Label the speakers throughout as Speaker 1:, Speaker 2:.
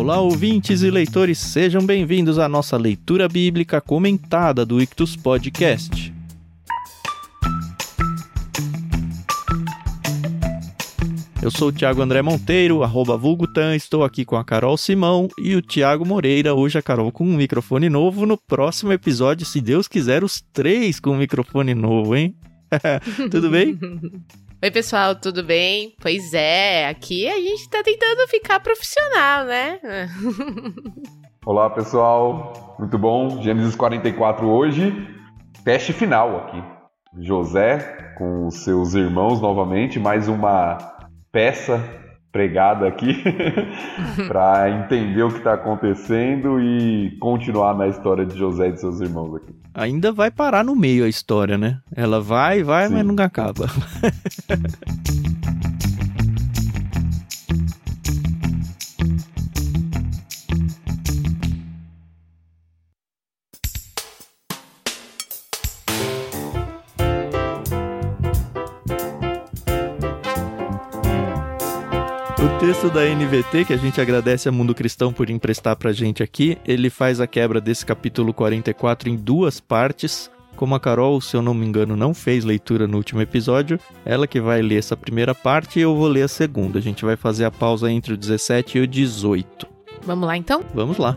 Speaker 1: Olá, ouvintes e leitores, sejam bem-vindos à nossa leitura bíblica comentada do Ictus Podcast. Eu sou o Thiago André Monteiro, arroba Vulgutan, estou aqui com a Carol Simão e o Thiago Moreira. Hoje a Carol com um microfone novo. No próximo episódio, se Deus quiser, os três com um microfone novo, hein? Tudo bem?
Speaker 2: Oi, pessoal, tudo bem? Pois é, aqui a gente tá tentando ficar profissional, né?
Speaker 3: Olá, pessoal, muito bom. Gênesis 44 hoje, teste final aqui. José com seus irmãos novamente, mais uma peça pregada aqui para entender o que está acontecendo e continuar na história de José e de seus irmãos aqui.
Speaker 1: Ainda vai parar no meio a história, né? Ela vai, vai, Sim. mas nunca acaba. texto da NVT, que a gente agradece a Mundo Cristão por emprestar pra gente aqui, ele faz a quebra desse capítulo 44 em duas partes. Como a Carol, se eu não me engano, não fez leitura no último episódio, ela que vai ler essa primeira parte e eu vou ler a segunda. A gente vai fazer a pausa entre o 17 e o 18.
Speaker 2: Vamos lá então?
Speaker 1: Vamos lá.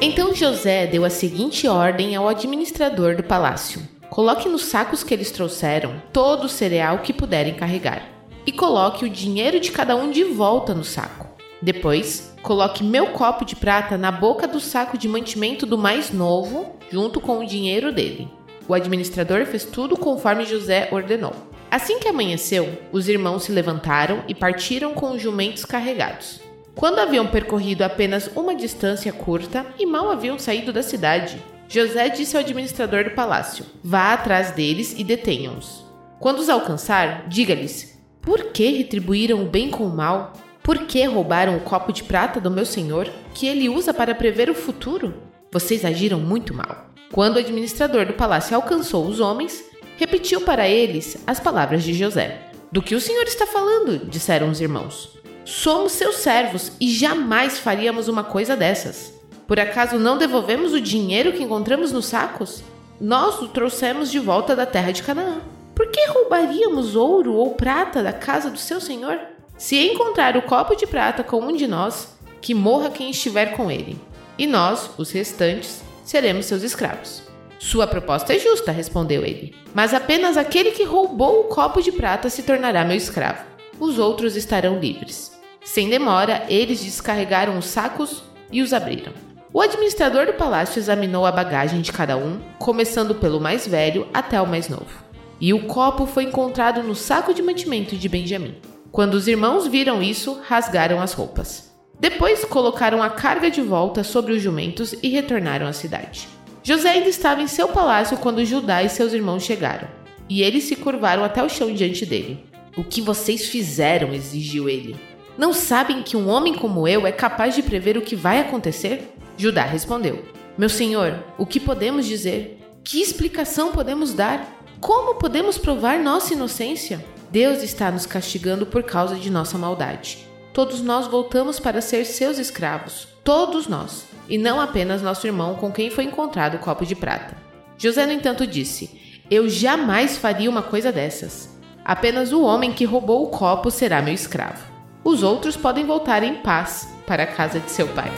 Speaker 2: Então José deu a seguinte ordem ao administrador do palácio: Coloque nos sacos que eles trouxeram todo o cereal que puderem carregar. E coloque o dinheiro de cada um de volta no saco. Depois, coloque meu copo de prata na boca do saco de mantimento do mais novo, junto com o dinheiro dele. O administrador fez tudo conforme José ordenou. Assim que amanheceu, os irmãos se levantaram e partiram com os jumentos carregados. Quando haviam percorrido apenas uma distância curta e mal haviam saído da cidade, José disse ao administrador do palácio: Vá atrás deles e detenham-os. Quando os alcançar, diga-lhes: Por que retribuíram o bem com o mal? Por que roubaram o copo de prata do meu senhor, que ele usa para prever o futuro? Vocês agiram muito mal. Quando o administrador do palácio alcançou os homens, repetiu para eles as palavras de José. Do que o senhor está falando? disseram os irmãos. Somos seus servos e jamais faríamos uma coisa dessas. Por acaso não devolvemos o dinheiro que encontramos nos sacos? Nós o trouxemos de volta da terra de Canaã. Por que roubaríamos ouro ou prata da casa do seu senhor? Se encontrar o copo de prata com um de nós, que morra quem estiver com ele. E nós, os restantes, seremos seus escravos. Sua proposta é justa, respondeu ele. Mas apenas aquele que roubou o copo de prata se tornará meu escravo. Os outros estarão livres. Sem demora, eles descarregaram os sacos e os abriram. O administrador do palácio examinou a bagagem de cada um, começando pelo mais velho até o mais novo. E o copo foi encontrado no saco de mantimento de Benjamim. Quando os irmãos viram isso, rasgaram as roupas. Depois colocaram a carga de volta sobre os jumentos e retornaram à cidade. José ainda estava em seu palácio quando Judá e seus irmãos chegaram, e eles se curvaram até o chão diante dele. O que vocês fizeram? exigiu ele. Não sabem que um homem como eu é capaz de prever o que vai acontecer? Judá respondeu: Meu senhor, o que podemos dizer? Que explicação podemos dar? Como podemos provar nossa inocência? Deus está nos castigando por causa de nossa maldade. Todos nós voltamos para ser seus escravos, todos nós, e não apenas nosso irmão com quem foi encontrado o copo de prata. José, no entanto, disse: Eu jamais faria uma coisa dessas. Apenas o homem que roubou o copo será meu escravo. Os outros podem voltar em paz para a casa de seu pai.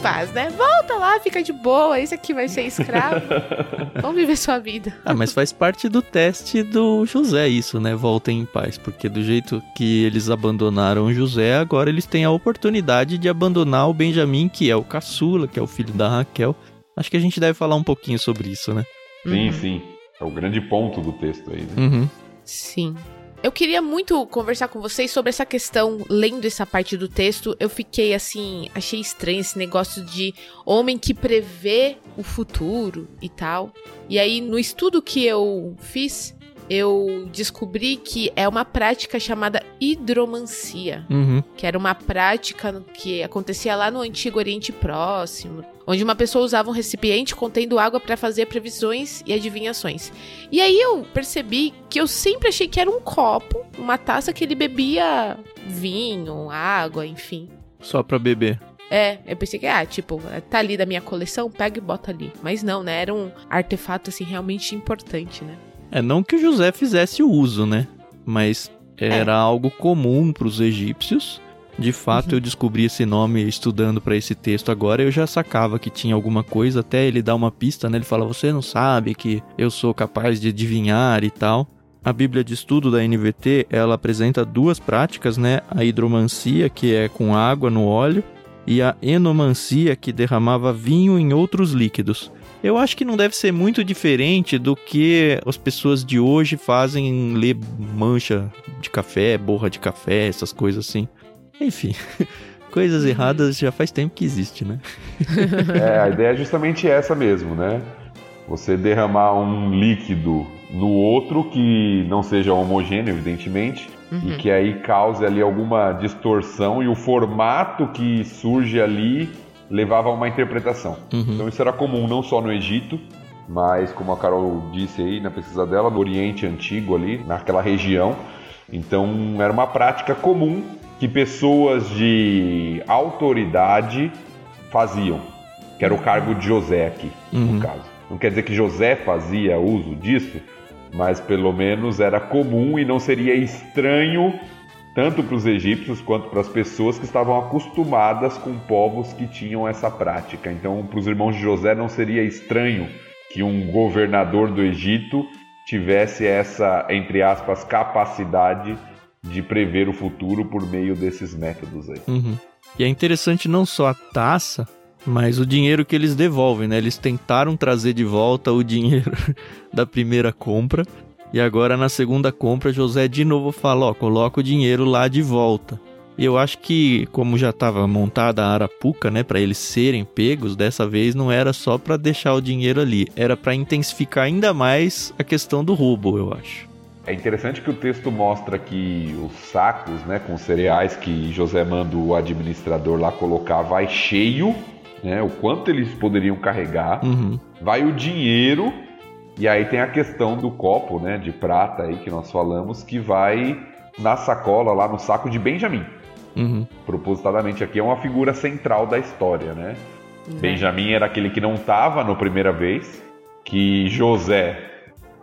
Speaker 2: paz, né? Volta lá, fica de boa, esse aqui vai ser escravo. Vamos viver sua vida.
Speaker 1: Ah, mas faz parte do teste do José isso, né? Voltem em paz, porque do jeito que eles abandonaram José, agora eles têm a oportunidade de abandonar o Benjamim, que é o caçula, que é o filho da Raquel. Acho que a gente deve falar um pouquinho sobre isso, né?
Speaker 3: Sim, uhum. sim. É o grande ponto do texto aí, né?
Speaker 1: Uhum.
Speaker 2: Sim. Eu queria muito conversar com vocês sobre essa questão, lendo essa parte do texto, eu fiquei assim, achei estranho esse negócio de homem que prevê o futuro e tal. E aí, no estudo que eu fiz, eu descobri que é uma prática chamada hidromancia,
Speaker 1: Uhum.
Speaker 2: que era uma prática que acontecia lá no antigo Oriente Próximo, onde uma pessoa usava um recipiente contendo água para fazer previsões e adivinhações. E aí eu percebi que eu sempre achei que era um copo, uma taça que ele bebia vinho, água, enfim.
Speaker 1: Só pra beber.
Speaker 2: É, eu pensei que, ah, tipo, tá ali da minha coleção, pega e bota ali. Mas não, né? Era um artefato, assim, realmente importante, né?
Speaker 1: É, não que o José fizesse uso, né? Mas era algo comum pros egípcios. De fato, eu descobri esse nome estudando para esse texto agora. Eu já sacava que tinha alguma coisa, até ele dar uma pista, né? Ele fala: Você não sabe que eu sou capaz de adivinhar e tal. A Bíblia de Estudo da NVT ela apresenta duas práticas, né? A hidromancia, que é com água no óleo, e a enomancia, que derramava vinho em outros líquidos. Eu acho que não deve ser muito diferente do que as pessoas de hoje fazem em ler mancha de café, borra de café, essas coisas assim. Enfim, coisas erradas já faz tempo que existe, né?
Speaker 3: É, a ideia é justamente essa mesmo, né? Você derramar um líquido no outro que não seja homogêneo, evidentemente,
Speaker 2: Uhum.
Speaker 3: e que aí cause ali alguma distorção e o formato que surge ali levava a uma interpretação.
Speaker 1: Uhum.
Speaker 3: Então isso era comum não só no Egito, mas como a Carol disse aí na pesquisa dela, no Oriente Antigo ali, naquela região. Então era uma prática comum que pessoas de autoridade faziam, que era o cargo de José aqui,
Speaker 1: Uhum.
Speaker 3: no caso. Não quer dizer que José fazia uso disso, mas pelo menos era comum e não seria estranho tanto para os egípcios quanto para as pessoas que estavam acostumadas com povos que tinham essa prática. Então, para os irmãos de José não seria estranho que um governador do Egito tivesse essa, entre aspas, capacidade de prever o futuro por meio desses métodos aí.
Speaker 1: Uhum. E é interessante não só a taça, mas o dinheiro que eles devolvem, né? Eles tentaram trazer de volta o dinheiro da primeira compra. E agora na segunda compra, José de novo fala: Ó, coloca o dinheiro lá de volta. Eu acho que, como já estava montada a arapuca, né, para eles serem pegos, dessa vez não era só para deixar o dinheiro ali, era para intensificar ainda mais a questão do roubo, eu acho.
Speaker 3: É interessante que o texto mostra que os sacos, né, com cereais que José manda o administrador lá colocar, vai cheio, né, o quanto eles poderiam carregar,
Speaker 1: Uhum.
Speaker 3: vai o dinheiro e aí tem a questão do copo, né, de prata aí que nós falamos, que vai na sacola lá no saco de Benjamim.
Speaker 1: Uhum.
Speaker 3: Propositadamente aqui é uma figura central da história, né? Benjamim era aquele que não estava na primeira vez, que José,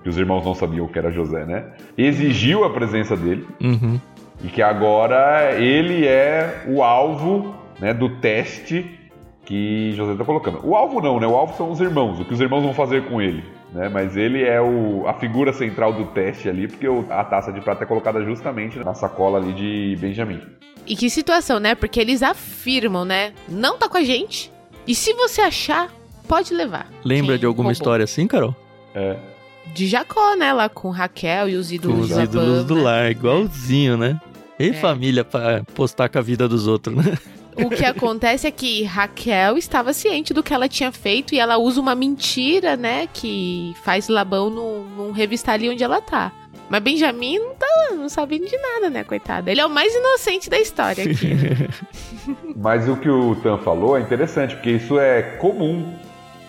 Speaker 3: que os irmãos não sabiam que era José, né? Exigiu a presença dele
Speaker 1: Uhum.
Speaker 3: e que agora ele é o alvo né, do teste que José está colocando. O alvo não, né? O alvo são os irmãos, o que os irmãos vão fazer com ele. Né? Mas ele é o, a figura central do teste ali, porque o- a taça de prata é colocada justamente na sacola ali de Benjamim.
Speaker 2: E que situação, né? Porque eles afirmam, né? Não tá com a gente. E se você achar, pode levar.
Speaker 1: Lembra
Speaker 2: Quem
Speaker 1: de alguma
Speaker 2: roubou.
Speaker 1: história assim, Carol?
Speaker 3: É.
Speaker 2: De Jacó, né? Lá com Raquel e os
Speaker 1: Com
Speaker 2: ídolos
Speaker 1: os ídolos do
Speaker 2: Pampa.
Speaker 1: lar, igualzinho, né? E
Speaker 2: É.
Speaker 1: família pra postar com a vida dos outros, né?
Speaker 2: O que acontece é que Raquel estava ciente do que ela tinha feito e ela usa uma mentira, né? Que faz Labão não, não revistar ali onde ela tá. Mas Benjamin não tá não sabendo de nada, né, coitado? Ele é o mais inocente da história aqui. né?
Speaker 3: Mas o que o Tan falou é interessante, porque isso é comum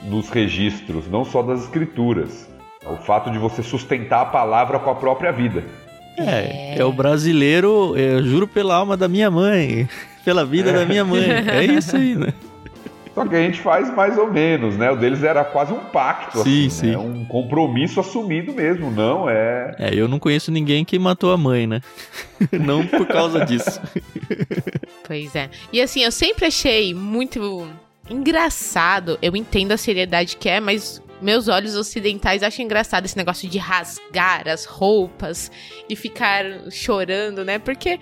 Speaker 3: nos registros, não só das escrituras. O fato de você sustentar a palavra com a própria vida.
Speaker 1: É, é o brasileiro, eu juro pela alma da minha mãe, pela vida da minha mãe. É isso aí, né?
Speaker 3: Só que a gente faz mais ou menos, né? O deles era quase um pacto,
Speaker 1: Sim,
Speaker 3: assim,
Speaker 1: sim.
Speaker 3: né? um compromisso assumido mesmo, não é?
Speaker 1: É, eu não conheço ninguém que matou a mãe, né? não por causa disso.
Speaker 2: Pois é. E assim, eu sempre achei muito engraçado. Eu entendo a seriedade que é, mas meus olhos ocidentais acham engraçado esse negócio de rasgar as roupas e ficar chorando, né? Porque,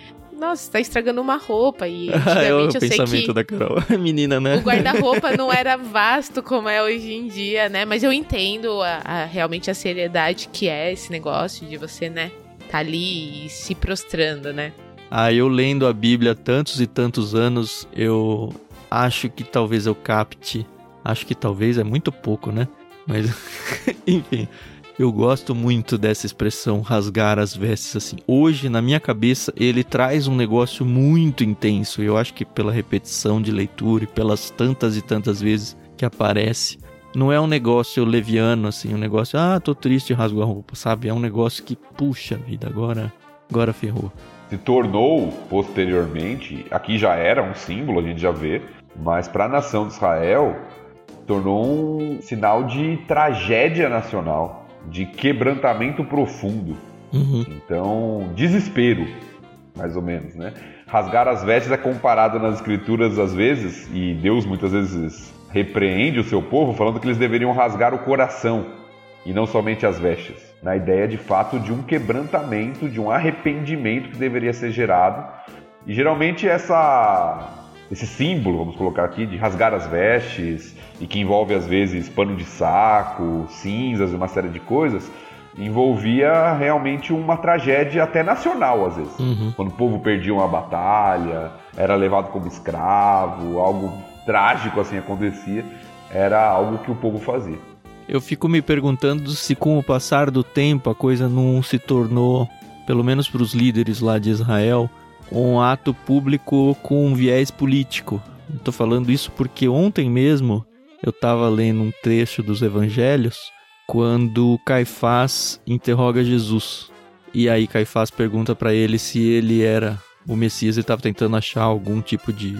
Speaker 2: nossa, tá estragando uma roupa. E
Speaker 1: é o
Speaker 2: antigamente eu sei
Speaker 1: pensamento
Speaker 2: que.
Speaker 1: da Carol. Menina, né?
Speaker 2: O guarda-roupa não era vasto como é hoje em dia, né? Mas eu entendo a- a- realmente a seriedade que é esse negócio de você, né? Tá ali se prostrando, né?
Speaker 1: Ah, eu lendo a Bíblia há tantos e tantos anos, eu acho que talvez eu capte. Acho que talvez é muito pouco, né? Mas, enfim, Eu gosto muito dessa expressão rasgar as vestes assim. Hoje, na minha cabeça, ele traz um negócio muito intenso. Eu acho que pela repetição de leitura e pelas tantas e tantas vezes que aparece, não é um negócio leviano assim, um negócio, ah, tô triste, rasgo a roupa, sabe? É um negócio que puxa vida, agora, agora ferrou.
Speaker 3: Se tornou posteriormente, aqui já era um símbolo, a gente já vê, mas para a nação de Israel tornou um sinal de tragédia nacional de quebrantamento profundo.
Speaker 1: Uhum.
Speaker 3: Então, desespero, mais ou menos, né? Rasgar as vestes é comparado nas escrituras às vezes, e Deus muitas vezes repreende o seu povo falando que eles deveriam rasgar o coração e não somente as vestes. Na ideia de fato de um quebrantamento, de um arrependimento que deveria ser gerado. E geralmente essa esse símbolo, vamos colocar aqui, de rasgar as vestes, e que envolve às vezes pano de saco, cinzas e uma série de coisas, envolvia realmente uma tragédia até nacional às vezes.
Speaker 1: Uhum.
Speaker 3: Quando o povo perdia uma batalha, era levado como escravo, algo trágico assim acontecia, era algo que o povo fazia.
Speaker 1: Eu fico me perguntando se com o passar do tempo a coisa não se tornou, pelo menos para os líderes lá de Israel, um ato público com um viés político. Estou falando isso porque ontem mesmo eu estava lendo um trecho dos evangelhos quando Caifás interroga Jesus. E aí Caifás pergunta para ele se ele era o Messias e estava tentando achar algum tipo de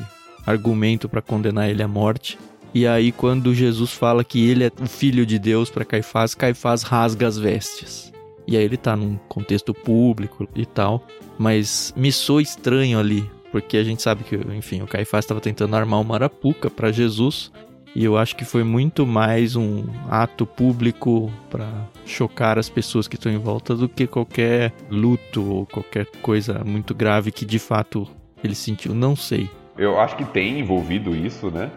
Speaker 1: argumento para condenar ele à morte. E aí quando Jesus fala que ele é o filho de Deus para Caifás, Caifás rasga as vestes. E aí ele tá num contexto público e tal, mas me soa estranho ali, porque a gente sabe que, enfim, o Caifás estava tentando armar uma arapuca para Jesus, e eu acho que foi muito mais um ato público para chocar as pessoas que estão em volta do que qualquer luto ou qualquer coisa muito grave que de fato ele sentiu. Não sei.
Speaker 3: Eu acho que tem envolvido isso, né?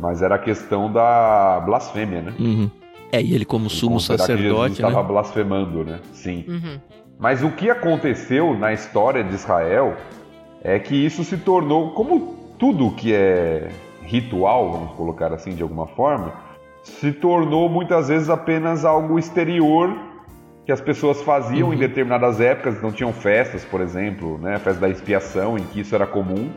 Speaker 3: Mas era a questão da blasfêmia, né?
Speaker 1: Uhum. É, e ele como sumo sacerdote,
Speaker 3: que estava né? blasfemando, né? Sim. Uhum. Mas o que aconteceu na história de Israel é que isso se tornou, como tudo que é ritual, vamos colocar assim de alguma forma, se tornou muitas vezes apenas algo exterior que as pessoas faziam uhum. em determinadas épocas, não tinham festas, por exemplo, né, a festa da expiação, em que isso era comum,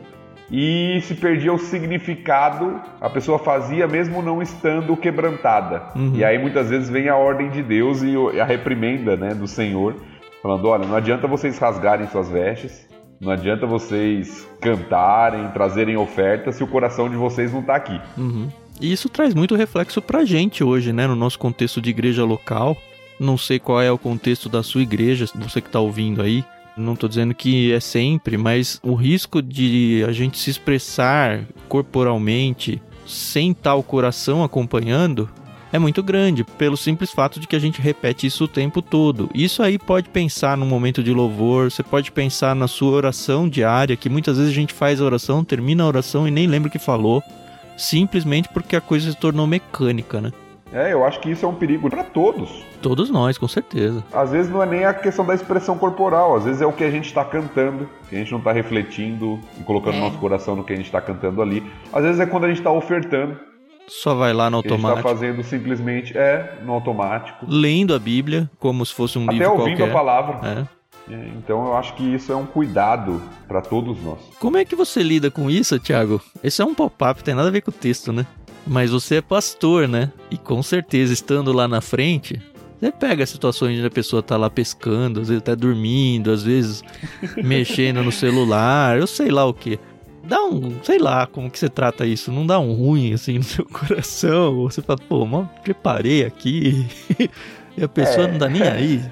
Speaker 3: e se perdia o significado, a pessoa fazia mesmo não estando quebrantada. Uhum. E aí muitas vezes vem a ordem de Deus e a reprimenda né, do Senhor, falando: olha, não adianta vocês rasgarem suas vestes, não adianta vocês cantarem, trazerem ofertas se o coração de vocês não está aqui.
Speaker 1: Uhum. E isso traz muito reflexo pra gente hoje, né? No nosso contexto de igreja local. Não sei qual é o contexto da sua igreja, você que está ouvindo aí. Não estou dizendo que é sempre, mas o risco de a gente se expressar corporalmente sem tal coração acompanhando é muito grande, pelo simples fato de que a gente repete isso o tempo todo. Isso aí pode pensar no momento de louvor, você pode pensar na sua oração diária, que muitas vezes a gente faz a oração, termina a oração e nem lembra o que falou, simplesmente porque a coisa se tornou mecânica, né?
Speaker 3: É, eu acho que isso é um perigo para todos.
Speaker 1: Todos nós, com certeza.
Speaker 3: Às vezes não é nem a questão da expressão corporal, às vezes é o que a gente está cantando, que a gente não está refletindo e colocando é. nosso coração no que a gente está cantando ali. Às vezes é quando a gente está ofertando.
Speaker 1: Só vai lá no automático. A gente
Speaker 3: tá fazendo simplesmente, é, no automático.
Speaker 1: Lendo a Bíblia como se fosse um
Speaker 3: Até
Speaker 1: livro
Speaker 3: ouvindo
Speaker 1: qualquer.
Speaker 3: a palavra.
Speaker 1: É.
Speaker 3: É, então eu acho que isso é um cuidado para todos nós.
Speaker 1: Como é que você lida com isso, Thiago? Esse é um pop-up, tem nada a ver com o texto, né? Mas você é pastor, né? E com certeza, estando lá na frente, você pega situações onde a pessoa tá lá pescando, às vezes até dormindo, às vezes mexendo no celular, eu sei lá o que. Dá um, sei lá como que você trata isso, não dá um ruim assim no seu coração, ou você fala, pô, mas preparei aqui, e a pessoa é, não tá nem aí.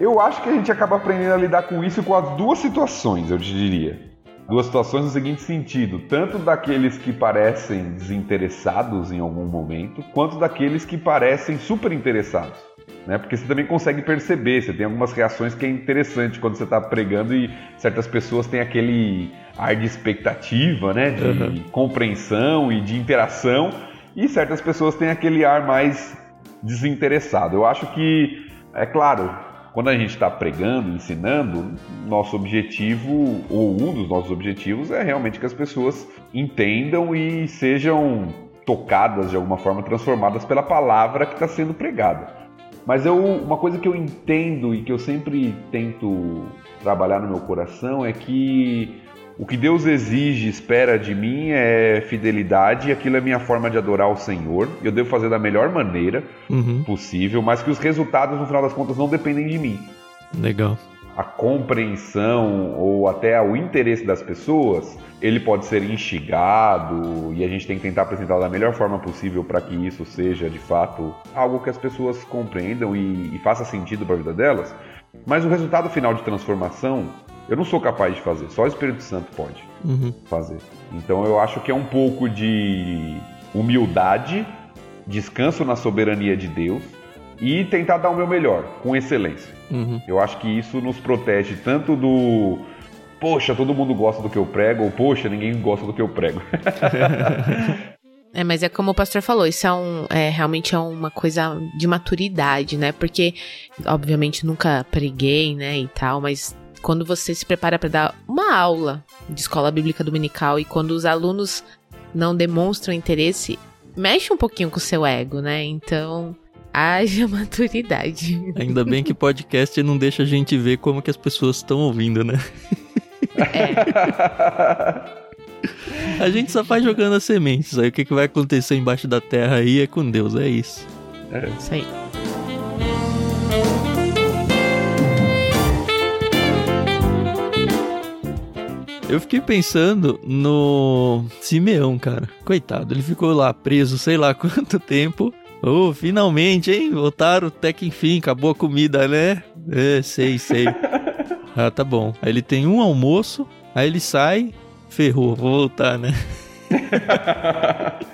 Speaker 3: Eu acho que a gente acaba aprendendo a lidar com isso com as duas situações, eu te diria duas situações no seguinte sentido: tanto daqueles que parecem desinteressados em algum momento, quanto daqueles que parecem super interessados. Né? Porque você também consegue perceber, você tem algumas reações que é interessante quando você está pregando e certas pessoas têm aquele ar de expectativa, né? de uhum. compreensão e de interação, e certas pessoas têm aquele ar mais desinteressado. Eu acho que, é claro, quando a gente está pregando, ensinando, nosso objetivo, ou um dos nossos objetivos, é realmente que as pessoas entendam e sejam tocadas de alguma forma, transformadas pela palavra que está sendo pregada. Mas eu, uma coisa que eu entendo e que eu sempre tento trabalhar no meu coração é que o que Deus exige, espera de mim é fidelidade, e aquilo é minha forma de adorar o Senhor. Eu devo fazer da melhor maneira uhum. possível, mas que os resultados, no final das contas, não dependem de mim.
Speaker 1: Legal.
Speaker 3: A compreensão ou até o interesse das pessoas, ele pode ser instigado e a gente tem que tentar apresentar da melhor forma possível para que isso seja de fato algo que as pessoas compreendam e, e faça sentido para a vida delas. Mas o resultado final de transformação eu não sou capaz de fazer, só o Espírito Santo pode uhum. fazer. Então eu acho que é um pouco de humildade, descanso na soberania de Deus e tentar dar o meu melhor, com excelência. Uhum. Eu acho que isso nos protege tanto do poxa, todo mundo gosta do que eu prego, ou poxa, ninguém gosta do que eu prego.
Speaker 2: É, mas é como o pastor falou, isso é, um, é realmente é uma coisa de maturidade, né? Porque, obviamente, nunca preguei, né, e tal, mas quando você se prepara para dar uma aula de escola bíblica dominical e quando os alunos não demonstram interesse, mexe um pouquinho com o seu ego, né? Então, haja maturidade.
Speaker 1: Ainda bem que podcast não deixa a gente ver como que as pessoas estão ouvindo, né? É. A gente só vai jogando as sementes. Aí o que, que vai acontecer embaixo da terra aí é com Deus, é isso.
Speaker 2: É isso aí.
Speaker 1: Eu fiquei pensando no Simeão, cara. Coitado, ele ficou lá preso sei lá quanto tempo. Oh, finalmente, hein? Voltaram até que enfim, acabou a comida, né? É, sei, sei. Ah, tá bom. Aí ele tem um almoço, aí ele sai, ferrou, vou voltar, né?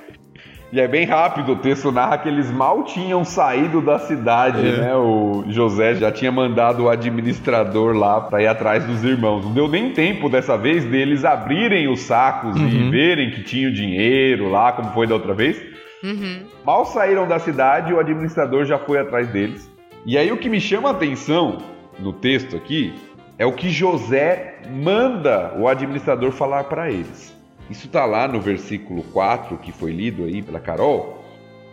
Speaker 3: E é bem rápido, o texto narra que eles mal tinham saído da cidade, é. né? O José já tinha mandado o administrador lá para ir atrás dos irmãos. Não deu nem tempo dessa vez deles abrirem os sacos uhum. e verem que tinha o dinheiro lá, como foi da outra vez. Uhum. Mal saíram da cidade, o administrador já foi atrás deles. E aí o que me chama a atenção no texto aqui é o que José manda o administrador falar para eles. Isso está lá no versículo 4, que foi lido aí pela Carol,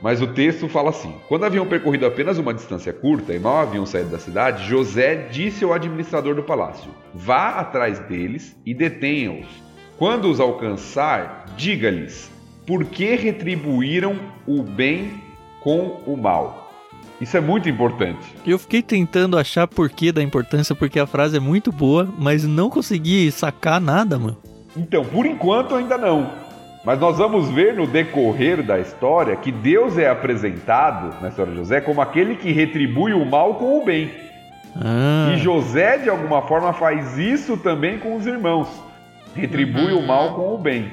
Speaker 3: mas o texto fala assim: Quando haviam percorrido apenas uma distância curta e mal haviam saído da cidade, José disse ao administrador do palácio: Vá atrás deles e detenha-os. Quando os alcançar, diga-lhes: Por que retribuíram o bem com o mal? Isso é muito importante.
Speaker 1: Eu fiquei tentando achar porquê da importância, porque a frase é muito boa, mas não consegui sacar nada, mano.
Speaker 3: Então, por enquanto ainda não. Mas nós vamos ver no decorrer da história que Deus é apresentado na história de José como aquele que retribui o mal com o bem. Ah. E José, de alguma forma, faz isso também com os irmãos. Retribui uhum. o mal com o bem.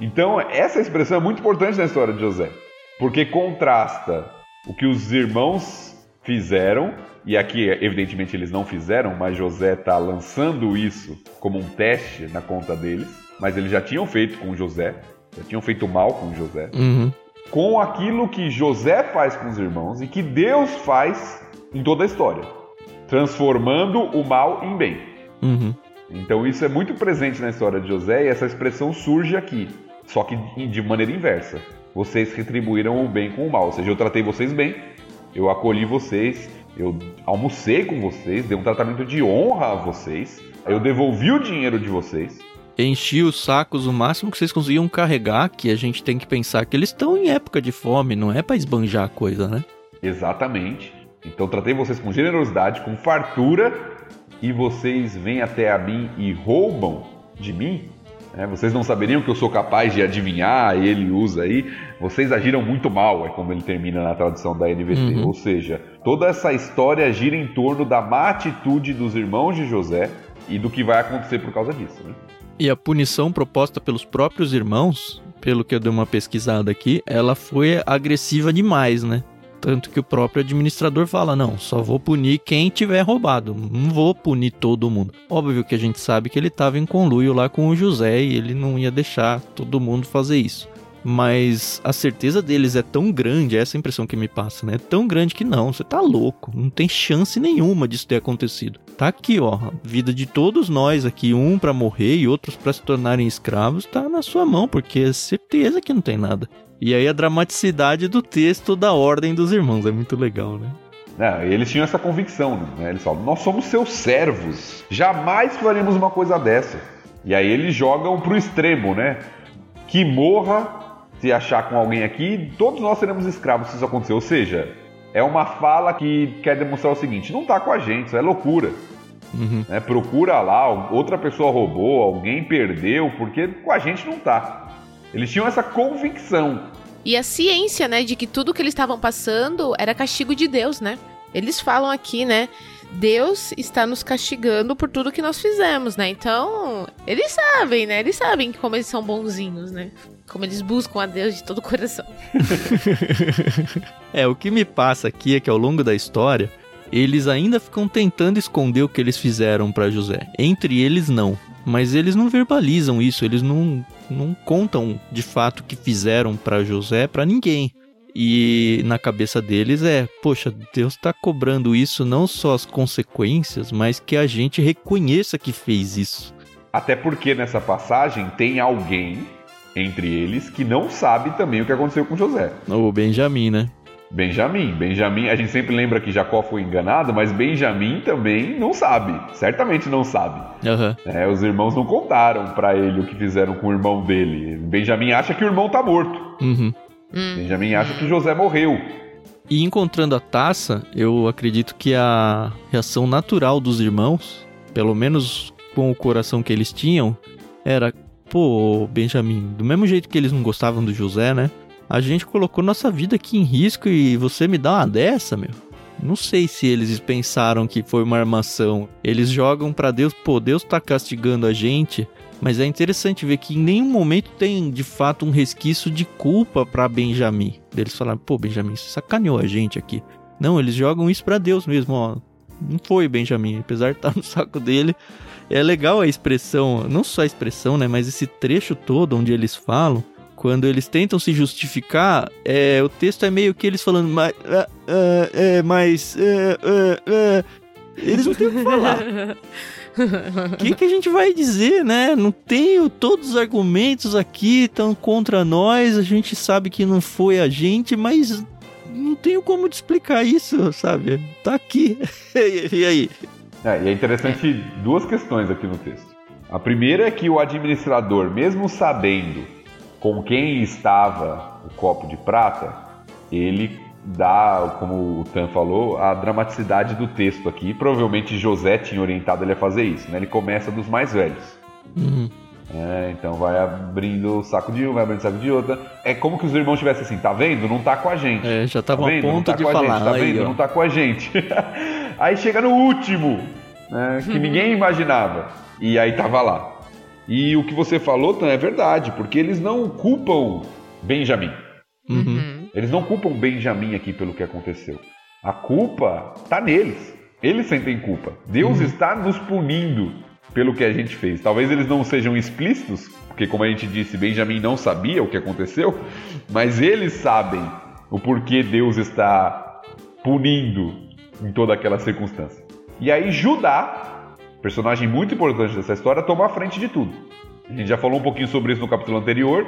Speaker 3: Então, essa expressão é muito importante na história de José, porque contrasta o que os irmãos fizeram e aqui, evidentemente, eles não fizeram, mas José está lançando isso como um teste na conta deles. Mas eles já tinham feito com José, já tinham feito mal com José. Uhum. Com aquilo que José faz com os irmãos e que Deus faz em toda a história, transformando o mal em bem. Uhum. Então isso é muito presente na história de José e essa expressão surge aqui, só que de maneira inversa. Vocês retribuíram o bem com o mal, ou seja, eu tratei vocês bem, eu acolhi vocês, eu almocei com vocês, dei um tratamento de honra a vocês, eu devolvi o dinheiro de vocês.
Speaker 1: Enchi os sacos o máximo que vocês conseguiam carregar, que a gente tem que pensar que eles estão em época de fome, não é para esbanjar a coisa, né?
Speaker 3: Exatamente. Então tratei vocês com generosidade, com fartura, e vocês vêm até a mim e roubam de mim é, vocês não saberiam que eu sou capaz de adivinhar, ele usa aí. Vocês agiram muito mal, é como ele termina na tradução da NVT. Uhum. Ou seja, toda essa história gira em torno da má atitude dos irmãos de José e do que vai acontecer por causa disso. Né?
Speaker 1: E a punição proposta pelos próprios irmãos, pelo que eu dei uma pesquisada aqui, ela foi agressiva demais, né? Tanto que o próprio administrador fala: não, só vou punir quem tiver roubado, não vou punir todo mundo. Óbvio que a gente sabe que ele estava em conluio lá com o José e ele não ia deixar todo mundo fazer isso. Mas a certeza deles é tão grande, é essa impressão que me passa, né? É tão grande que não, você tá louco, não tem chance nenhuma disso ter acontecido. Tá aqui, ó, a vida de todos nós aqui, um para morrer e outros para se tornarem escravos, tá na sua mão, porque é certeza que não tem nada. E aí a dramaticidade do texto da ordem dos irmãos é muito legal, né?
Speaker 3: Né? Eles tinham essa convicção, né? Eles falam, nós somos seus servos, jamais faremos uma coisa dessa. E aí eles jogam pro extremo, né? Que morra se achar com alguém aqui, todos nós seremos escravos se isso acontecer. Ou seja, é uma fala que quer demonstrar o seguinte: não tá com a gente, isso é loucura. Uhum. Né? Procura lá, outra pessoa roubou, alguém perdeu, porque com a gente não tá. Eles tinham essa convicção.
Speaker 2: E a ciência, né, de que tudo que eles estavam passando era castigo de Deus, né? Eles falam aqui, né? Deus está nos castigando por tudo que nós fizemos, né? Então, eles sabem, né? Eles sabem como eles são bonzinhos, né? Como eles buscam a Deus de todo o coração.
Speaker 1: é, o que me passa aqui é que ao longo da história, eles ainda ficam tentando esconder o que eles fizeram para José. Entre eles, não. Mas eles não verbalizam isso, eles não, não contam de fato o que fizeram para José para ninguém. E na cabeça deles é, poxa, Deus está cobrando isso não só as consequências, mas que a gente reconheça que fez isso.
Speaker 3: Até porque nessa passagem tem alguém entre eles que não sabe também o que aconteceu com José.
Speaker 1: O Benjamim, né?
Speaker 3: Benjamim. Benjamim, a gente sempre lembra que Jacó foi enganado, mas Benjamim também não sabe. Certamente não sabe.
Speaker 1: Uhum.
Speaker 3: É, os irmãos não contaram para ele o que fizeram com o irmão dele. Benjamim acha que o irmão tá morto.
Speaker 1: Uhum.
Speaker 3: Benjamim acha que José morreu.
Speaker 1: E encontrando a taça, eu acredito que a reação natural dos irmãos, pelo menos com o coração que eles tinham, era: pô, Benjamim, do mesmo jeito que eles não gostavam do José, né? A gente colocou nossa vida aqui em risco e você me dá uma dessa, meu? Não sei se eles pensaram que foi uma armação. Eles jogam para Deus, pô, Deus tá castigando a gente, mas é interessante ver que em nenhum momento tem de fato um resquício de culpa para Benjamin. Eles falaram, pô, Benjamin, você sacaneou a gente aqui. Não, eles jogam isso para Deus mesmo, ó. Não foi Benjamin, apesar de estar no saco dele. É legal a expressão, não só a expressão, né, mas esse trecho todo onde eles falam quando eles tentam se justificar, é, o texto é meio que eles falando, mas. Uh, uh, é, mas. Uh, eles não têm o que falar. O que, que a gente vai dizer, né? Não tenho todos os argumentos aqui estão contra nós, a gente sabe que não foi a gente, mas não tenho como te explicar isso, sabe? Tá aqui. e aí?
Speaker 3: É, e é interessante duas questões aqui no texto. A primeira é que o administrador, mesmo sabendo com quem estava o copo de prata, ele dá, como o Tan falou, a dramaticidade do texto aqui. Provavelmente José tinha orientado ele a fazer isso, né? Ele começa dos mais velhos.
Speaker 1: Uhum.
Speaker 3: É, então vai abrindo o saco de um, vai abrindo o saco de outra. É como que os irmãos tivessem assim, tá vendo? Não tá com a gente.
Speaker 1: É, já tava
Speaker 3: tá
Speaker 1: a ponto tá de falar.
Speaker 3: Gente, tá
Speaker 1: aí,
Speaker 3: vendo?
Speaker 1: Ó.
Speaker 3: Não tá com a gente. aí chega no último, né, que ninguém imaginava. E aí tava lá. E o que você falou, Tan, é verdade, porque eles não culpam Benjamin.
Speaker 1: Uhum.
Speaker 3: Eles não culpam Benjamin aqui pelo que aconteceu. A culpa está neles. Eles sentem culpa. Deus uhum. está nos punindo pelo que a gente fez. Talvez eles não sejam explícitos, porque, como a gente disse, Benjamin não sabia o que aconteceu, mas eles sabem o porquê Deus está punindo em toda aquela circunstância. E aí, Judá personagem muito importante dessa história, toma a frente de tudo. A gente já falou um pouquinho sobre isso no capítulo anterior.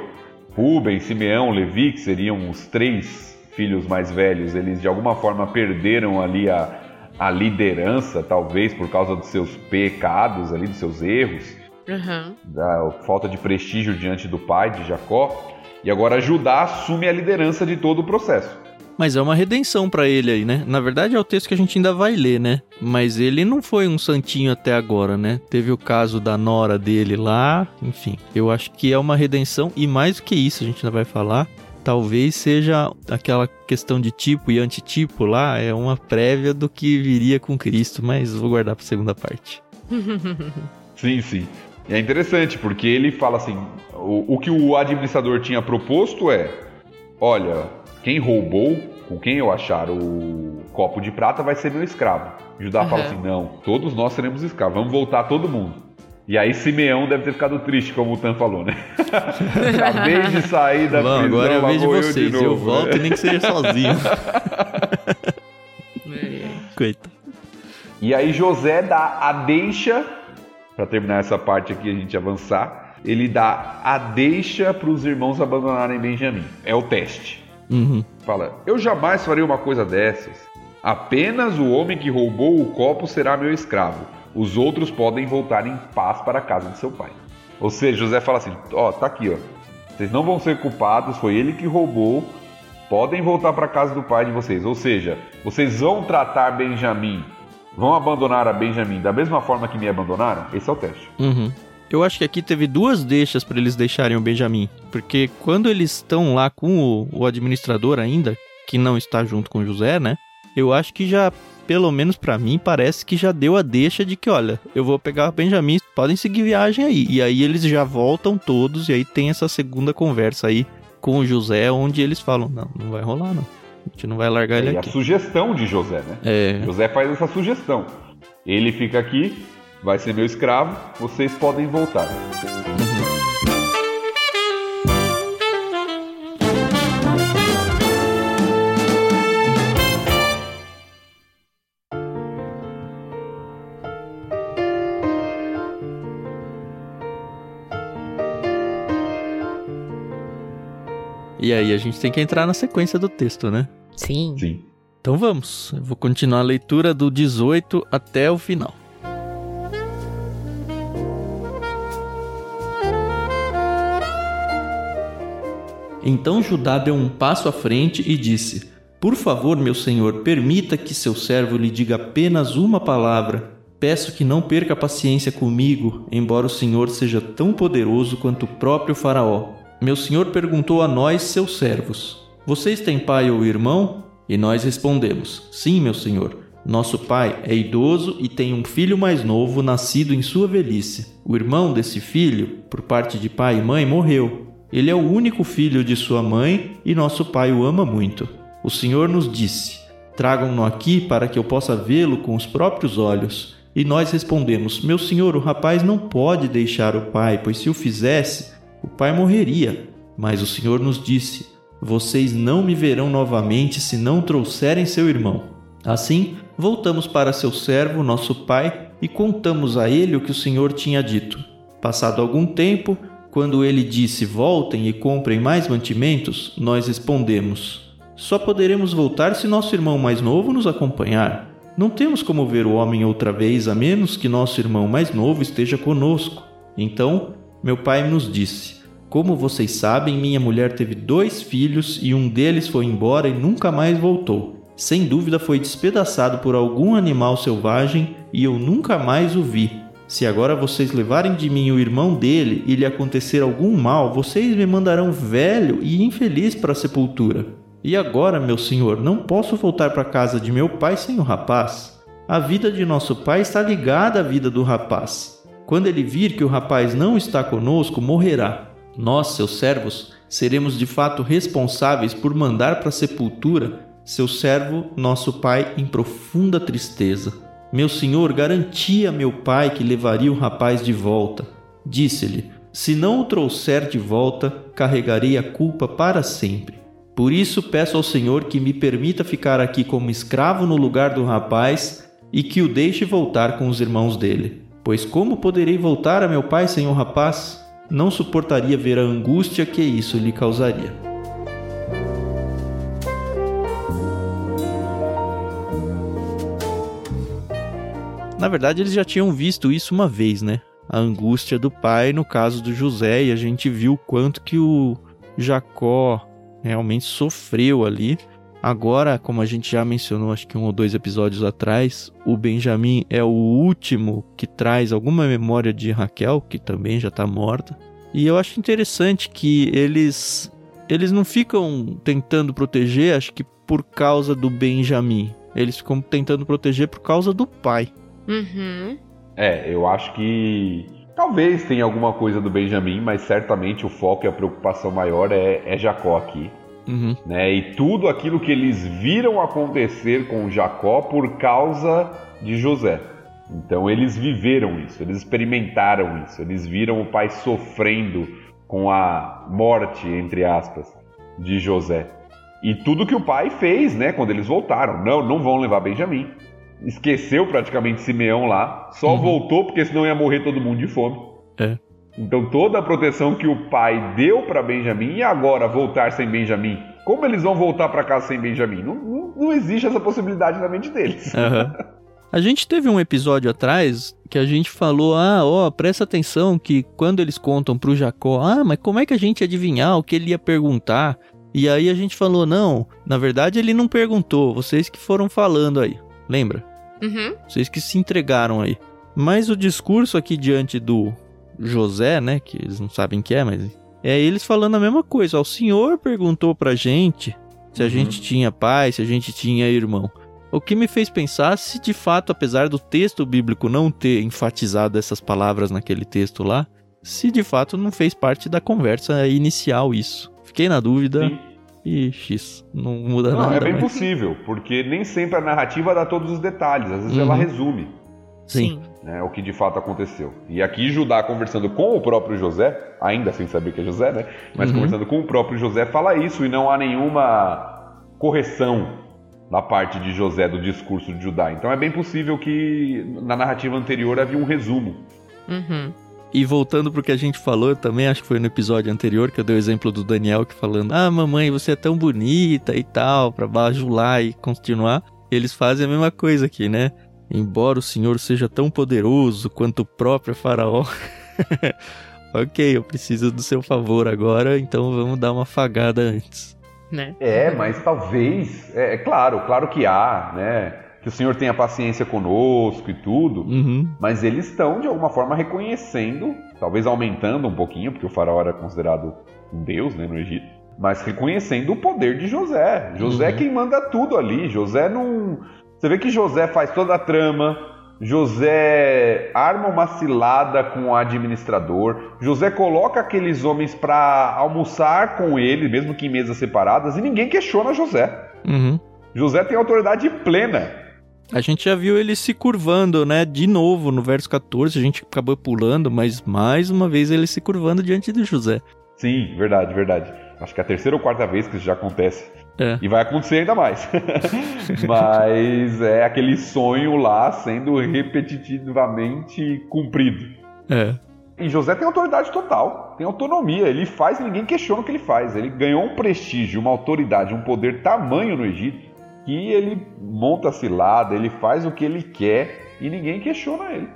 Speaker 3: Rubem, Simeão, Levi, que seriam os três filhos mais velhos, eles de alguma forma perderam ali a, a liderança, talvez por causa dos seus pecados ali, dos seus erros,
Speaker 2: uhum.
Speaker 3: da falta de prestígio diante do pai de Jacó. E agora Judá assume a liderança de todo o processo.
Speaker 1: Mas é uma redenção para ele aí, né? Na verdade é o texto que a gente ainda vai ler, né? Mas ele não foi um santinho até agora, né? Teve o caso da nora dele lá, enfim. Eu acho que é uma redenção e mais do que isso, a gente ainda vai falar. Talvez seja aquela questão de tipo e antitipo lá, é uma prévia do que viria com Cristo, mas vou guardar para segunda parte.
Speaker 3: sim, sim. É interessante porque ele fala assim: o, o que o administrador tinha proposto é: olha, quem roubou, com quem eu achar o copo de prata, vai ser meu escravo. Judá uhum. fala assim: não, todos nós seremos escravos, vamos voltar todo mundo. E aí Simeão deve ter ficado triste, como o Tan falou, né? Acabei de sair da
Speaker 1: Bom,
Speaker 3: prisão,
Speaker 1: agora eu vejo vocês,
Speaker 3: eu, de novo,
Speaker 1: eu volto né? nem que seja sozinho. Coitado.
Speaker 3: E aí José dá a deixa, para terminar essa parte aqui a gente avançar, ele dá a deixa para os irmãos abandonarem Benjamim. É o teste.
Speaker 1: Uhum.
Speaker 3: Fala, eu jamais faria uma coisa dessas. Apenas o homem que roubou o copo será meu escravo. Os outros podem voltar em paz para a casa de seu pai. Ou seja, José fala assim: ó, tá aqui, ó. Vocês não vão ser culpados, foi ele que roubou. Podem voltar para a casa do pai de vocês. Ou seja, vocês vão tratar Benjamim, vão abandonar a Benjamim da mesma forma que me abandonaram? Esse é o teste.
Speaker 1: Uhum. Eu acho que aqui teve duas deixas para eles deixarem o Benjamin. Porque quando eles estão lá com o, o, administrador ainda, que não está junto com o José, né? Eu acho que já, pelo menos para mim, parece que já deu a deixa de que, olha, eu vou pegar o Benjamin, podem seguir viagem aí. E aí eles já voltam todos, e aí tem essa segunda conversa aí com o José, onde eles falam: não, não vai rolar, não. A gente não vai largar ele
Speaker 3: e
Speaker 1: aqui.
Speaker 3: a sugestão de José, né?
Speaker 1: É.
Speaker 3: José faz essa sugestão. Ele fica aqui, vai ser meu escravo, vocês podem voltar.
Speaker 1: E aí a gente tem que entrar na sequência do texto, né?
Speaker 2: Sim.
Speaker 3: Sim.
Speaker 1: Então vamos. Eu vou continuar a leitura do 18 até o final. Então Judá deu um passo à frente e disse: Por favor, meu senhor, permita que seu servo lhe diga apenas uma palavra. Peço que não perca paciência comigo, embora o senhor seja tão poderoso quanto o próprio Faraó. Meu senhor perguntou a nós, seus servos: Vocês têm pai ou irmão? E nós respondemos: Sim, meu senhor. Nosso pai é idoso e tem um filho mais novo nascido em sua velhice. O irmão desse filho, por parte de pai e mãe, morreu. Ele é o único filho de sua mãe e nosso pai o ama muito. O Senhor nos disse: Tragam-no aqui para que eu possa vê-lo com os próprios olhos. E nós respondemos: Meu senhor, o rapaz não pode deixar o pai, pois se o fizesse, o pai morreria. Mas o Senhor nos disse: Vocês não me verão novamente se não trouxerem seu irmão. Assim, voltamos para seu servo, nosso pai, e contamos a ele o que o Senhor tinha dito. Passado algum tempo, quando ele disse: Voltem e comprem mais mantimentos, nós respondemos: Só poderemos voltar se nosso irmão mais novo nos acompanhar. Não temos como ver o homem outra vez, a menos que nosso irmão mais novo esteja conosco. Então, meu pai nos disse: Como vocês sabem, minha mulher teve dois filhos e um deles foi embora e nunca mais voltou. Sem dúvida foi despedaçado por algum animal selvagem e eu nunca mais o vi. Se agora vocês levarem de mim o irmão dele e lhe acontecer algum mal, vocês me mandarão velho e infeliz para a sepultura. E agora, meu senhor, não posso voltar para a casa de meu pai sem o rapaz. A vida de nosso pai está ligada à vida do rapaz. Quando ele vir que o rapaz não está conosco, morrerá. Nós, seus servos, seremos de fato responsáveis por mandar para a sepultura seu servo, nosso pai, em profunda tristeza. Meu senhor garantia a meu pai que levaria o rapaz de volta. Disse-lhe: Se não o trouxer de volta, carregarei a culpa para sempre. Por isso peço ao Senhor que me permita ficar aqui como escravo no lugar do rapaz e que o deixe voltar com os irmãos dele. Pois como poderei voltar a meu pai sem o rapaz? Não suportaria ver a angústia que isso lhe causaria. Na verdade, eles já tinham visto isso uma vez, né? A angústia do pai no caso do José, e a gente viu quanto que o Jacó realmente sofreu ali. Agora, como a gente já mencionou, acho que um ou dois episódios atrás, o Benjamin é o último que traz alguma memória de Raquel, que também já está morta. E eu acho interessante que eles eles não ficam tentando proteger, acho que por causa do Benjamin. Eles ficam tentando proteger por causa do pai.
Speaker 2: Uhum.
Speaker 3: É, eu acho que talvez tenha alguma coisa do Benjamin, mas certamente o foco e a preocupação maior é, é Jacó aqui.
Speaker 1: Uhum.
Speaker 3: Né? E tudo aquilo que eles viram acontecer com Jacó por causa de José. Então eles viveram isso, eles experimentaram isso, eles viram o pai sofrendo com a morte, entre aspas, de José. E tudo que o pai fez, né, quando eles voltaram. Não, não vão levar Benjamim esqueceu praticamente Simeão lá, só uhum. voltou porque senão ia morrer todo mundo de fome.
Speaker 1: É.
Speaker 3: Então toda a proteção que o pai deu para Benjamim e agora voltar sem Benjamim, Como eles vão voltar para casa sem Benjamin? Não, não, não, existe essa possibilidade na mente deles.
Speaker 1: Uhum. A gente teve um episódio atrás que a gente falou: ah, ó, presta atenção que quando eles contam pro Jacó, ah, mas como é que a gente ia adivinhar o que ele ia perguntar? E aí a gente falou: não, na verdade ele não perguntou, vocês que foram falando aí. Lembra?
Speaker 2: Uhum.
Speaker 1: Vocês que se entregaram aí. Mas o discurso aqui diante do José, né? Que eles não sabem que é, mas. É eles falando a mesma coisa. Ó, o senhor perguntou pra gente se a uhum. gente tinha pai, se a gente tinha irmão. O que me fez pensar se de fato, apesar do texto bíblico não ter enfatizado essas palavras naquele texto lá, se de fato não fez parte da conversa inicial isso. Fiquei na dúvida. Sim. E X, não muda não, nada.
Speaker 3: É bem
Speaker 1: mas...
Speaker 3: possível, porque nem sempre a narrativa dá todos os detalhes, às vezes uhum. ela resume.
Speaker 1: Sim.
Speaker 3: Né, o que de fato aconteceu. E aqui Judá conversando com o próprio José, ainda sem saber que é José, né? Mas uhum. conversando com o próprio José, fala isso e não há nenhuma correção da parte de José do discurso de Judá. Então é bem possível que na narrativa anterior havia um resumo.
Speaker 2: Uhum.
Speaker 1: E voltando pro que a gente falou, também acho que foi no episódio anterior que eu dei o exemplo do Daniel que falando: "Ah, mamãe, você é tão bonita e tal", para bajular e continuar. Eles fazem a mesma coisa aqui, né? Embora o Senhor seja tão poderoso quanto o próprio Faraó. ok, eu preciso do seu favor agora, então vamos dar uma fagada antes.
Speaker 2: Né?
Speaker 3: É, mas talvez, é, é claro, claro que há, né? Que o Senhor tenha paciência conosco e tudo,
Speaker 1: uhum.
Speaker 3: mas eles estão de alguma forma reconhecendo, talvez aumentando um pouquinho, porque o faraó era considerado um deus né, no Egito, mas reconhecendo o poder de José. José uhum. é quem manda tudo ali. José não. Você vê que José faz toda a trama. José arma uma cilada com o administrador. José coloca aqueles homens para almoçar com ele, mesmo que em mesas separadas, e ninguém questiona José.
Speaker 1: Uhum.
Speaker 3: José tem autoridade plena.
Speaker 1: A gente já viu ele se curvando, né? De novo no verso 14, a gente acabou pulando, mas mais uma vez ele se curvando diante de José.
Speaker 3: Sim, verdade, verdade. Acho que é a terceira ou quarta vez que isso já acontece.
Speaker 1: É.
Speaker 3: E vai acontecer ainda mais. mas é aquele sonho lá sendo repetitivamente cumprido.
Speaker 1: É.
Speaker 3: E José tem autoridade total, tem autonomia, ele faz e ninguém questiona o que ele faz. Ele ganhou um prestígio, uma autoridade, um poder tamanho no Egito que ele monta a cilada, ele faz o que ele quer e ninguém questiona ele.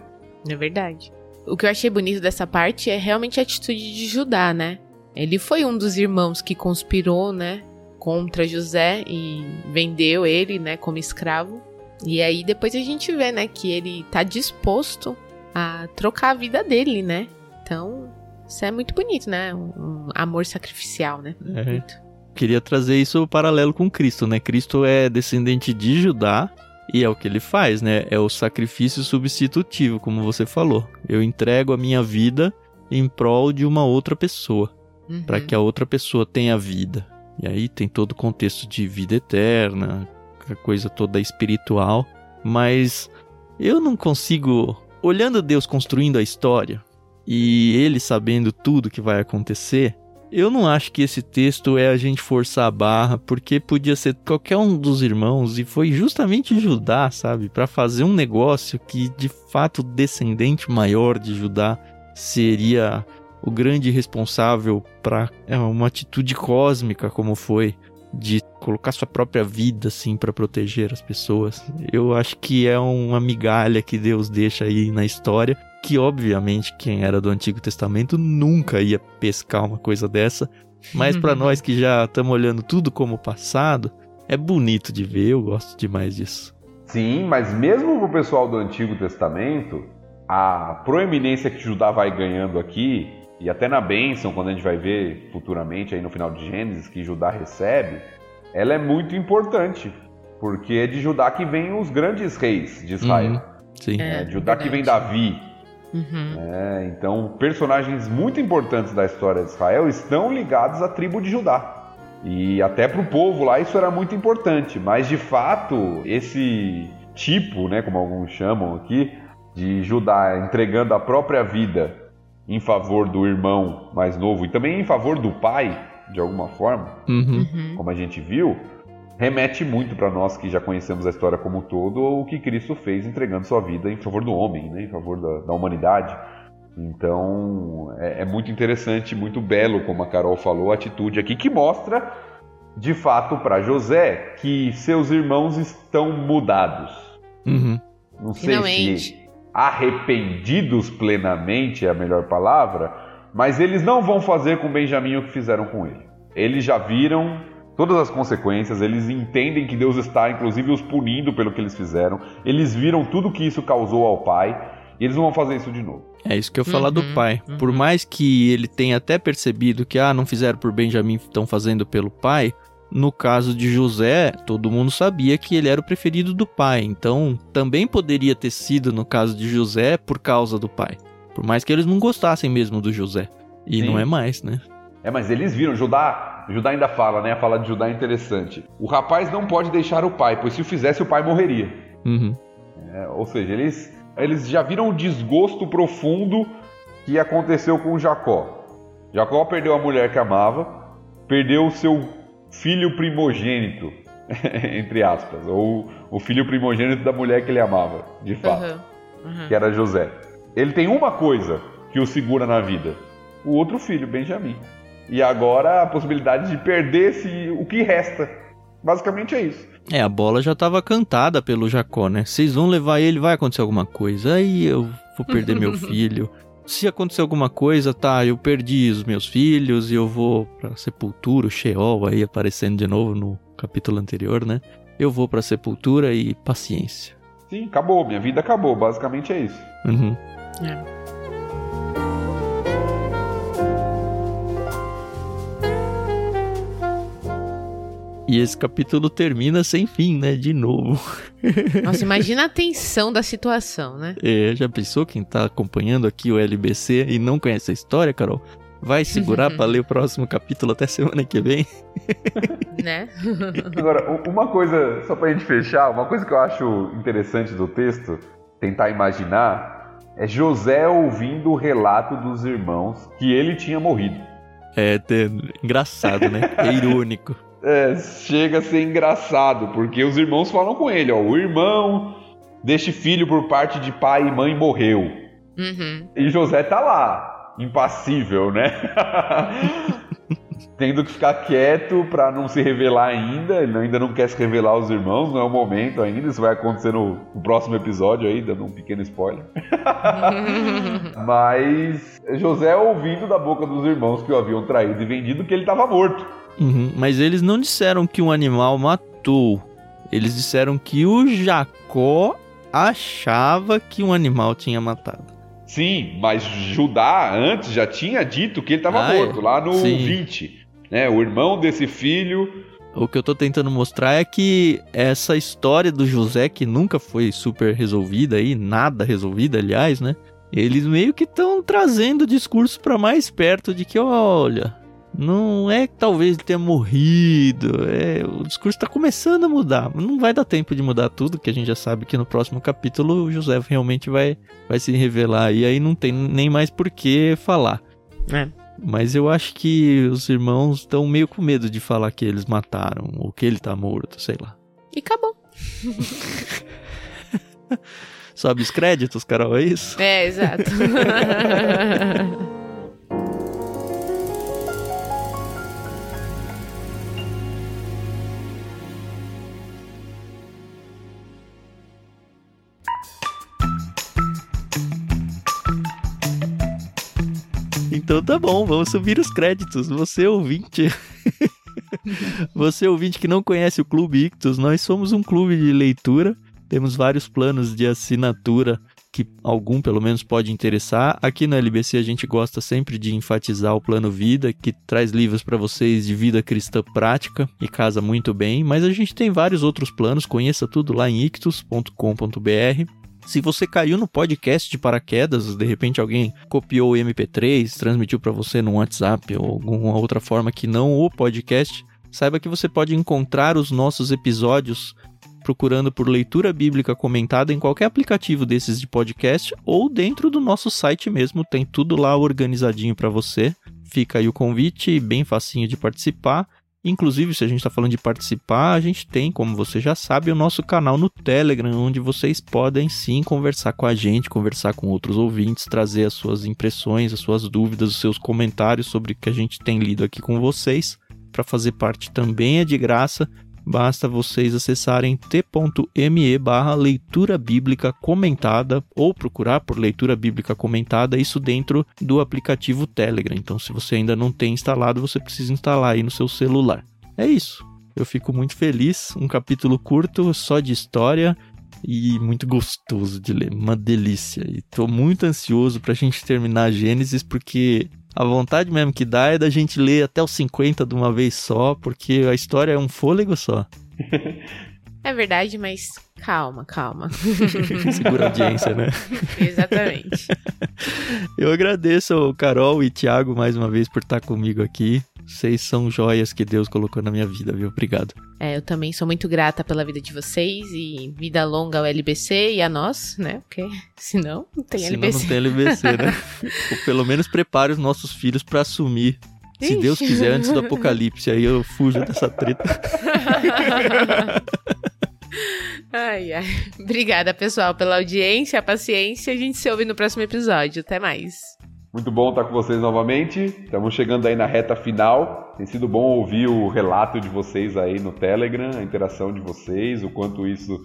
Speaker 2: É verdade. O que eu achei bonito dessa parte é realmente a atitude de Judá, né? Ele foi um dos irmãos que conspirou, né, contra José e vendeu ele, né, como escravo. E aí depois a gente vê, né, que ele tá disposto a trocar a vida dele, né? Então, isso é muito bonito, né? Um, amor sacrificial, né?
Speaker 1: É. Queria trazer isso paralelo com Cristo, né? Cristo é descendente de Judá e é o que ele faz, né? É o sacrifício substitutivo, como você falou. Eu entrego a minha vida em prol de uma outra pessoa, uhum. para que a outra pessoa tenha vida. E aí tem todo o contexto de vida eterna, a coisa toda espiritual, mas eu não consigo, olhando Deus construindo a história e ele sabendo tudo que vai acontecer, eu não acho que esse texto é a gente forçar a barra, porque podia ser qualquer um dos irmãos e foi justamente Judá, sabe, para fazer um negócio que de fato o descendente maior de Judá seria o grande responsável para é, uma atitude cósmica como foi de colocar sua própria vida assim para proteger as pessoas. Eu acho que é uma migalha que Deus deixa aí na história que obviamente quem era do Antigo Testamento nunca ia pescar uma coisa dessa, mas para nós que já estamos olhando tudo como passado, é bonito de ver, eu gosto demais disso.
Speaker 3: Sim, mas mesmo pro pessoal do Antigo Testamento, a proeminência que Judá vai ganhando aqui, e até na bênção, quando a gente vai ver futuramente aí no final de Gênesis que Judá recebe, ela é muito importante, porque é de Judá que vem os grandes reis de Israel. Uhum,
Speaker 1: sim.
Speaker 3: É, é de Judá que vem Davi,
Speaker 2: Uhum.
Speaker 3: É, então, personagens muito importantes da história de Israel estão ligados à tribo de Judá. E até para o povo lá isso era muito importante. Mas de fato, esse tipo, né, como alguns chamam aqui, de Judá entregando a própria vida em favor do irmão mais novo e também em favor do pai, de alguma forma,
Speaker 1: uhum.
Speaker 3: como a gente viu, remete muito para nós que já conhecemos a história como um todo o que Cristo fez entregando sua vida em favor do homem, né, em favor da, da humanidade. Então é, é, muito interessante, muito belo, como a Carol falou, a atitude aqui que mostra de fato para José que seus irmãos estão mudados.
Speaker 1: Uhum.
Speaker 3: Não sei Finalmente. se arrependidos plenamente é a melhor palavra, mas eles não vão fazer com Benjamim o que fizeram com ele. Eles já viram todas as consequências, eles entendem que Deus está, inclusive, os punindo pelo que eles fizeram, eles viram tudo que isso causou ao pai, e eles não vão fazer isso de novo.
Speaker 1: É isso que eu falar uhum, do pai. Uhum. Por mais que ele tenha até percebido que, ah, não fizeram por Benjamim, estão fazendo pelo pai, no caso de José, todo mundo sabia que ele era o preferido do pai, então também poderia ter sido no caso de José por causa do pai. Por mais que eles não gostassem mesmo do José. E Sim. não é mais, né?
Speaker 3: É, mas eles viram, Judá, Judá ainda fala, né? A fala de Judá é interessante. O rapaz não pode deixar o pai, pois se o fizesse, o pai morreria.
Speaker 1: Uhum.
Speaker 3: É, ou seja, eles, eles já viram o desgosto profundo que aconteceu com Jacó. Jacó perdeu a mulher que amava, perdeu o seu filho primogênito, entre aspas, ou o filho primogênito da mulher que ele amava, de fato, uhum. Uhum. que era José. Ele tem uma coisa que o segura na vida: o outro filho, Benjamim. E agora a possibilidade de perder esse, o que resta. Basicamente é isso.
Speaker 1: É, a bola já estava cantada pelo Jacó, né? Vocês vão levar ele, vai acontecer alguma coisa. Aí eu vou perder meu filho. Se acontecer alguma coisa, tá, eu perdi os meus filhos e eu vou pra sepultura, o Sheol aí aparecendo de novo no capítulo anterior, né? Eu vou pra sepultura e paciência.
Speaker 3: Sim, acabou, minha vida acabou, basicamente é isso.
Speaker 1: Uhum.
Speaker 2: É.
Speaker 1: E esse capítulo termina sem fim, né? De novo.
Speaker 2: Nossa, imagina a tensão da situação, né?
Speaker 1: É, já pensou quem tá acompanhando aqui o LBC e não conhece a história, Carol? Vai segurar para ler o próximo capítulo até semana que vem?
Speaker 2: né?
Speaker 3: Agora, uma coisa, só pra gente fechar, uma coisa que eu acho interessante do texto, tentar imaginar, é José ouvindo o relato dos irmãos que ele tinha morrido.
Speaker 1: É, é engraçado, né? É irônico
Speaker 3: é, chega a ser engraçado, porque os irmãos falam com ele, ó, o irmão deste filho por parte de pai e mãe morreu.
Speaker 2: Uhum.
Speaker 3: E José tá lá, impassível, né? Tendo que ficar quieto para não se revelar ainda, ele ainda não quer se revelar aos irmãos, não é o momento ainda, isso vai acontecer no, no próximo episódio aí, dando um pequeno spoiler. Mas José ouvindo da boca dos irmãos que o haviam traído e vendido que ele estava morto.
Speaker 1: Uhum, mas eles não disseram que um animal matou. Eles disseram que o Jacó achava que um animal tinha matado.
Speaker 3: Sim, mas Judá antes já tinha dito que ele estava ah, é? morto, lá no Sim. 20. Né? O irmão desse filho.
Speaker 1: O que eu tô tentando mostrar é que essa história do José, que nunca foi super resolvida aí, nada resolvida, aliás, né? Eles meio que estão trazendo o discurso para mais perto de que, olha, não é que talvez ele tenha morrido. É, o discurso está começando a mudar. Não vai dar tempo de mudar tudo, que a gente já sabe que no próximo capítulo o José realmente vai, vai se revelar. E aí não tem nem mais por que falar.
Speaker 2: É.
Speaker 1: Mas eu acho que os irmãos estão meio com medo de falar que eles mataram, ou que ele tá morto, sei lá.
Speaker 2: E acabou.
Speaker 1: Sobe os créditos, Carol, é isso?
Speaker 2: É, exato.
Speaker 1: Então tá bom, vamos subir os créditos. Você ouvinte. Você ouvinte que não conhece o Clube Ictus, nós somos um clube de leitura. Temos vários planos de assinatura que algum pelo menos pode interessar. Aqui no LBC a gente gosta sempre de enfatizar o plano vida, que traz livros para vocês de vida cristã prática e casa muito bem, mas a gente tem vários outros planos, conheça tudo lá em ictus.com.br. Se você caiu no podcast de paraquedas, de repente alguém copiou o MP3, transmitiu para você no WhatsApp ou alguma outra forma que não o podcast, saiba que você pode encontrar os nossos episódios procurando por leitura bíblica comentada em qualquer aplicativo desses de podcast ou dentro do nosso site mesmo, tem tudo lá organizadinho para você. Fica aí o convite, bem facinho de participar. Inclusive, se a gente está falando de participar, a gente tem, como você já sabe, o nosso canal no Telegram, onde vocês podem sim conversar com a gente, conversar com outros ouvintes, trazer as suas impressões, as suas dúvidas, os seus comentários sobre o que a gente tem lido aqui com vocês. para fazer parte também é de graça. Basta vocês acessarem t.me barra leitura bíblica comentada ou procurar por leitura bíblica comentada, isso dentro do aplicativo Telegram. Então, se você ainda não tem instalado, você precisa instalar aí no seu celular. É isso. Eu fico muito feliz. Um capítulo curto, só de história e muito gostoso de ler, uma delícia. E tô muito ansioso pra gente terminar Gênesis porque a vontade mesmo que dá é da gente ler até os 50 de uma vez só, porque a história é um fôlego só.
Speaker 2: É verdade, mas calma, calma.
Speaker 1: Segura a audiência, né?
Speaker 2: Exatamente.
Speaker 1: Eu agradeço ao Carol e Thiago mais uma vez por estar comigo aqui. Vocês são joias que Deus colocou na minha vida, viu? Obrigado.
Speaker 2: É, eu também sou muito grata pela vida de vocês e vida longa ao LBC e a nós, né? Porque senão não tem
Speaker 1: Senão
Speaker 2: LBC.
Speaker 1: não tem LBC, né? Ou pelo menos prepare os nossos filhos para assumir. Se. Deus quiser, antes do apocalipse. Aí eu fujo dessa treta.
Speaker 2: ai, ai. Obrigada, pessoal, pela audiência, a paciência. A gente se ouve no próximo episódio. Até mais.
Speaker 3: Muito bom estar com vocês novamente. Estamos chegando aí na reta final. Tem sido bom ouvir o relato de vocês aí no Telegram, a interação de vocês, o quanto isso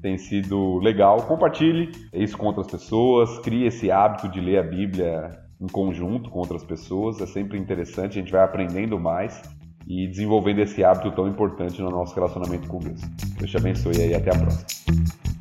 Speaker 3: tem sido legal. Compartilhe isso com outras pessoas, crie esse hábito de ler a Bíblia em conjunto com outras pessoas. É sempre interessante, a gente vai aprendendo mais e desenvolvendo esse hábito tão importante no nosso relacionamento com Deus. Deus te abençoe aí, até a próxima.